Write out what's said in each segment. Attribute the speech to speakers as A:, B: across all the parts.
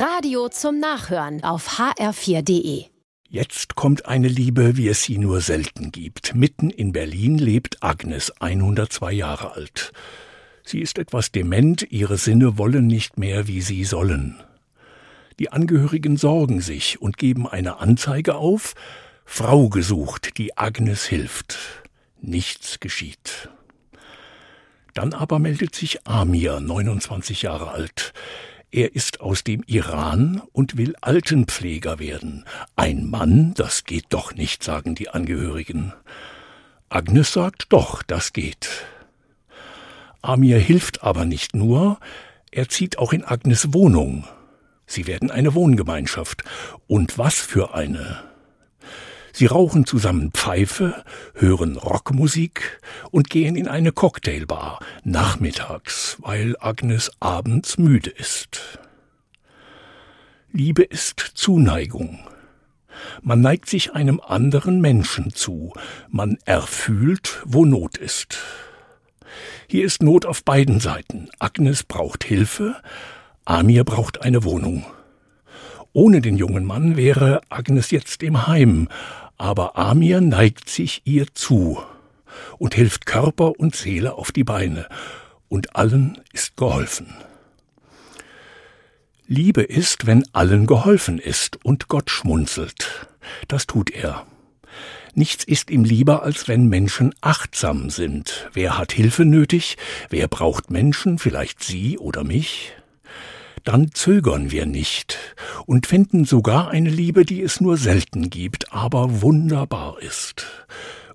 A: Radio zum Nachhören auf hr4.de.
B: Jetzt kommt eine Liebe, wie es sie nur selten gibt. Mitten in Berlin lebt Agnes, 102 Jahre alt. Sie ist etwas dement, ihre Sinne wollen nicht mehr, wie sie sollen. Die Angehörigen sorgen sich und geben eine Anzeige auf, Frau gesucht, die Agnes hilft. Nichts geschieht. Dann aber meldet sich Amir, 29 Jahre alt. Er ist aus dem Iran und will Altenpfleger werden. Ein Mann, das geht doch nicht, sagen die Angehörigen. Agnes sagt doch, das geht. Amir hilft aber nicht nur, er zieht auch in Agnes Wohnung. Sie werden eine Wohngemeinschaft. Und was für eine. Sie rauchen zusammen Pfeife, hören Rockmusik und gehen in eine Cocktailbar nachmittags, weil Agnes abends müde ist. Liebe ist Zuneigung. Man neigt sich einem anderen Menschen zu, man erfühlt, wo Not ist. Hier ist Not auf beiden Seiten. Agnes braucht Hilfe, Amir braucht eine Wohnung. Ohne den jungen Mann wäre Agnes jetzt im Heim, aber Amir neigt sich ihr zu und hilft Körper und Seele auf die Beine, und allen ist geholfen. Liebe ist, wenn allen geholfen ist und Gott schmunzelt. Das tut er. Nichts ist ihm lieber, als wenn Menschen achtsam sind. Wer hat Hilfe nötig? Wer braucht Menschen, vielleicht Sie oder mich? Dann zögern wir nicht und finden sogar eine Liebe, die es nur selten gibt, aber wunderbar ist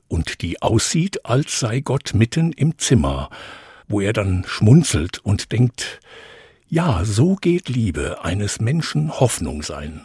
B: und die aussieht, als sei Gott mitten im Zimmer, wo er dann schmunzelt und denkt, ja, so geht Liebe eines Menschen Hoffnung sein.